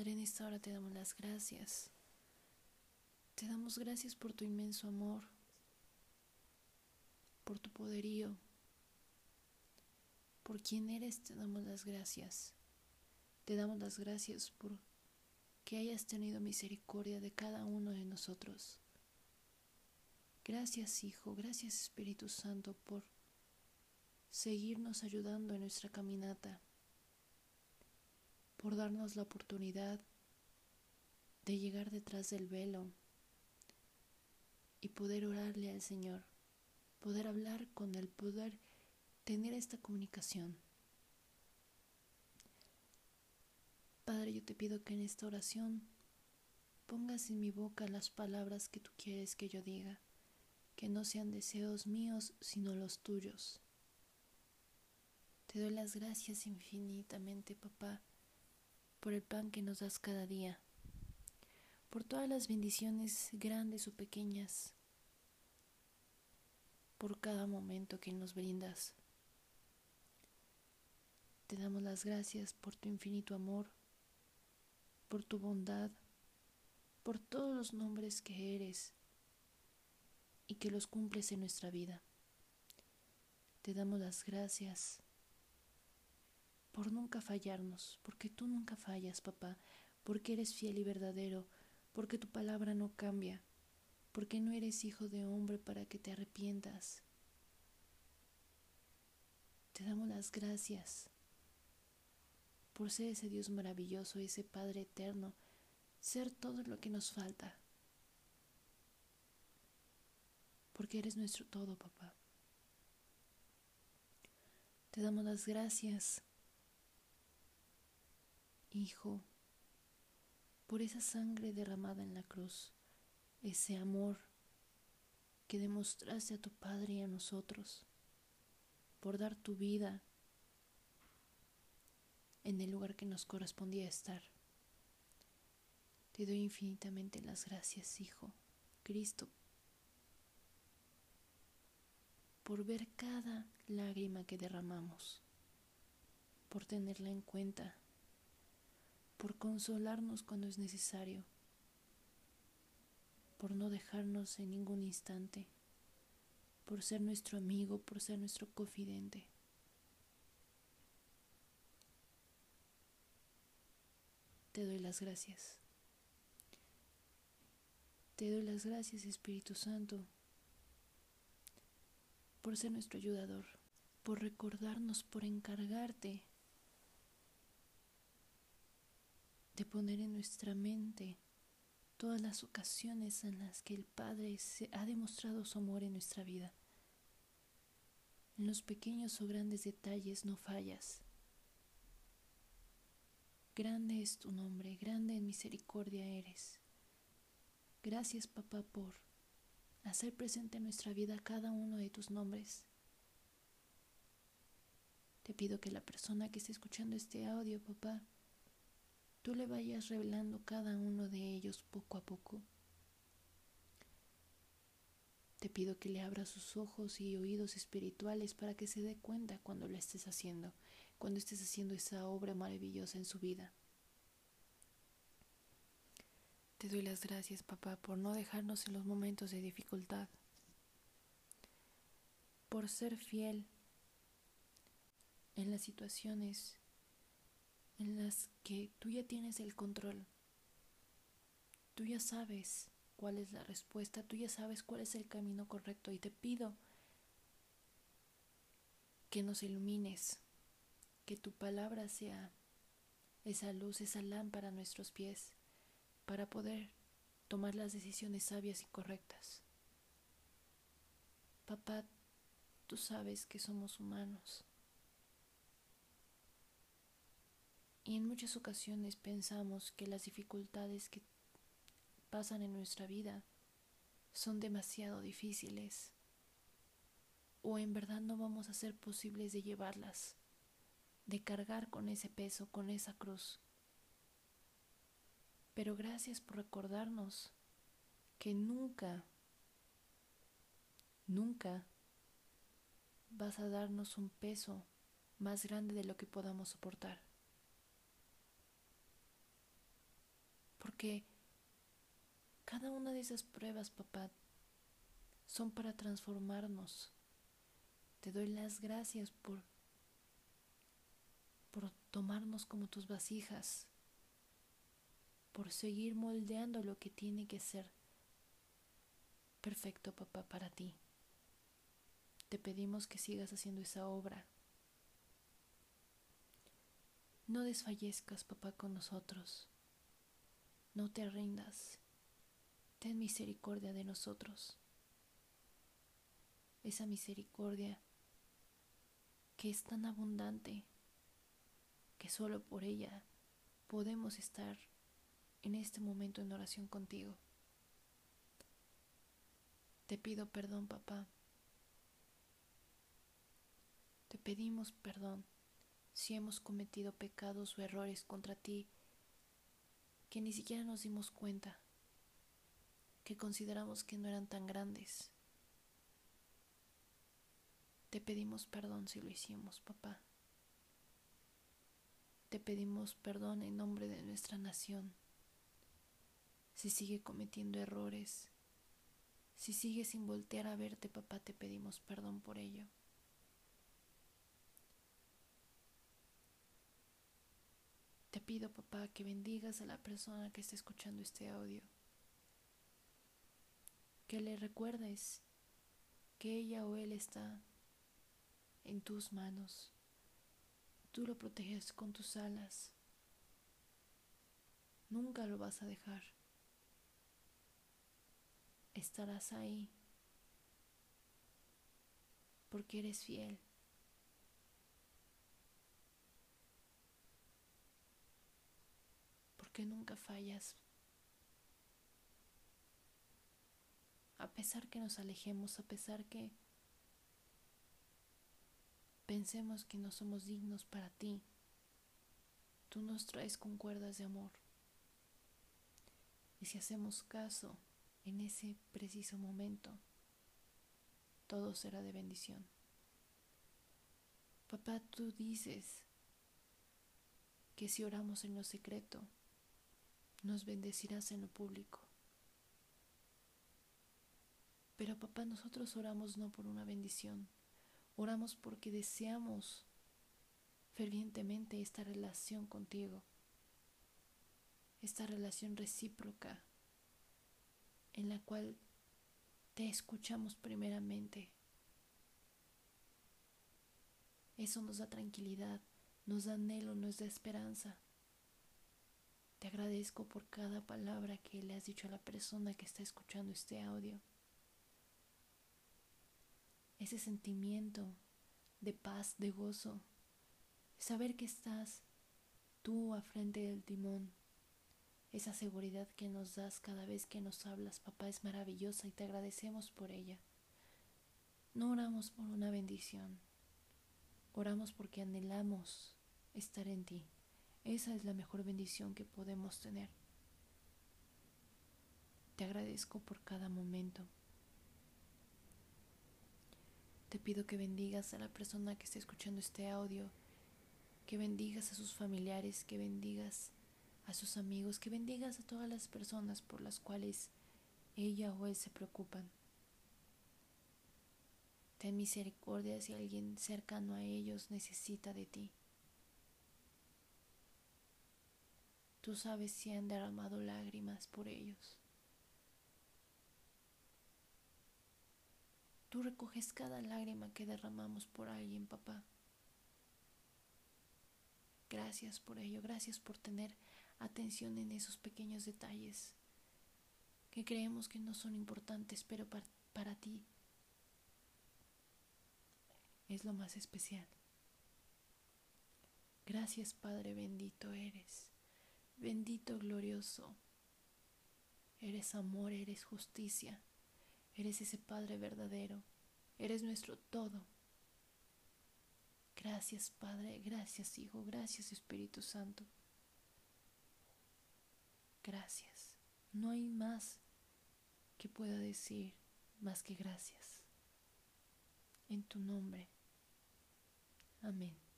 Padre, en esta hora te damos las gracias. Te damos gracias por tu inmenso amor, por tu poderío, por quien eres, te damos las gracias. Te damos las gracias por que hayas tenido misericordia de cada uno de nosotros. Gracias Hijo, gracias Espíritu Santo por seguirnos ayudando en nuestra caminata, por darnos la oportunidad de llegar detrás del velo y poder orarle al Señor, poder hablar con Él, poder tener esta comunicación. Padre, yo te pido que en esta oración pongas en mi boca las palabras que tú quieres que yo diga, que no sean deseos míos, sino los tuyos. Te doy las gracias infinitamente, papá, por el pan que nos das cada día, por todas las bendiciones grandes o pequeñas, por cada momento que nos brindas. Te damos las gracias por tu infinito amor, por tu bondad, por todos los nombres que eres y que los cumples en nuestra vida. Te damos las gracias por nunca fallarnos, porque tú nunca fallas, papá, porque eres fiel y verdadero, porque tu palabra no cambia, porque no eres hijo de hombre para que te arrepientas. Te damos las gracias por ser ese Dios maravilloso, ese Padre eterno, ser todo lo que nos falta. Porque eres nuestro todo, papá. Te damos las gracias, Hijo, por esa sangre derramada en la cruz, ese amor que demostraste a tu Padre y a nosotros, por dar tu vida en el lugar que nos correspondía estar. Te doy infinitamente las gracias, Hijo, Cristo, por ver cada lágrima que derramamos, por tenerla en cuenta, por consolarnos cuando es necesario, por no dejarnos en ningún instante, por ser nuestro amigo, por ser nuestro confidente. te doy las gracias. Te doy las gracias, Espíritu Santo, por ser nuestro ayudador, por recordarnos, por encargarte de poner en nuestra mente todas las ocasiones en las que el Padre se ha demostrado su amor en nuestra vida. En los pequeños o grandes detalles no fallas. Grande es tu nombre, grande en misericordia eres. Gracias, papá, por hacer presente en nuestra vida cada uno de tus nombres. Te pido que la persona que esté escuchando este audio, papá, tú le vayas revelando cada uno de ellos poco a poco. Te pido que le abra sus ojos y oídos espirituales para que se dé cuenta cuando lo estés haciendo cuando estés haciendo esa obra maravillosa en su vida. Te doy las gracias, papá, por no dejarnos en los momentos de dificultad, por ser fiel en las situaciones en las que tú ya tienes el control. Tú ya sabes cuál es la respuesta, tú ya sabes cuál es el camino correcto y te pido que nos ilumines que tu palabra sea esa luz, esa lámpara a nuestros pies para poder tomar las decisiones sabias y correctas. Papá, tú sabes que somos humanos. Y en muchas ocasiones pensamos que las dificultades que pasan en nuestra vida son demasiado difíciles o en verdad no vamos a ser posibles de llevarlas de cargar con ese peso, con esa cruz. Pero gracias por recordarnos que nunca, nunca vas a darnos un peso más grande de lo que podamos soportar. Porque cada una de esas pruebas, papá, son para transformarnos. Te doy las gracias por, por tomarnos como tus vasijas, por seguir moldeando lo que tiene que ser perfecto, papá, para ti. Te pedimos que sigas haciendo esa obra. No desfallezcas, papá, con nosotros. No te rindas. Ten misericordia de nosotros. Esa misericordia que es tan abundante que solo por ella podemos estar en este momento en oración contigo. Te pido perdón, papá. Te pedimos perdón si hemos cometido pecados o errores contra ti que ni siquiera nos dimos cuenta, que consideramos que no eran tan grandes. Te pedimos perdón si lo hicimos, papá. Te pedimos perdón en nombre de nuestra nación. Si sigue cometiendo errores, si sigue sin voltear a verte, papá, te pedimos perdón por ello. Pido, papá, que bendigas a la persona que está escuchando este audio. Que le recuerdes que ella o él está en tus manos. Tú lo proteges con tus alas. Nunca lo vas a dejar estarás ahí porque eres fiel. Porque nunca fallas. A pesar que nos alejemos, a pesar que pensemos que no somos dignos para ti, tú nos traes con cuerdas de amor. Y si hacemos caso, en ese preciso momento, todo será de bendición. Papá, tú dices que si oramos en lo secreto, nos bendecirás en lo público. Pero papá, nosotros oramos no por una bendición, oramos porque deseamos fervientemente esta relación contigo, esta relación recíproca en la cual te escuchamos primeramente. Eso nos da tranquilidad, nos da anhelo, nos da esperanza. Te agradezco por cada palabra que le has dicho a la persona que está escuchando este audio. Ese sentimiento de paz, de gozo, saber que estás tú a frente del timón esa seguridad que nos das cada vez que nos hablas, papá, es maravillosa y te agradecemos por ella. No oramos por una bendición, oramos porque anhelamos estar en ti. Esa es la mejor bendición que podemos tener. Te agradezco por cada momento. Te pido que bendigas a la persona que está escuchando este audio, que bendigas a sus familiares, que bendigas a sus amigos, que bendigas a todas las personas por las cuales ella o él se preocupan. Ten misericordia si alguien cercano a ellos necesita de ti. Tú sabes si han derramado lágrimas por ellos. Tú recoges cada lágrima que derramamos por alguien, papá. Gracias por ello, gracias por tener atención en esos pequeños detalles que creemos que no son importantes, pero para, para ti es lo más especial. Gracias Padre bendito eres, bendito glorioso. Eres amor, eres justicia, eres ese Padre verdadero, eres nuestro todo. Gracias Padre, gracias Hijo, gracias Espíritu Santo. Gracias. No hay más que pueda decir más que gracias. En tu nombre. Amén.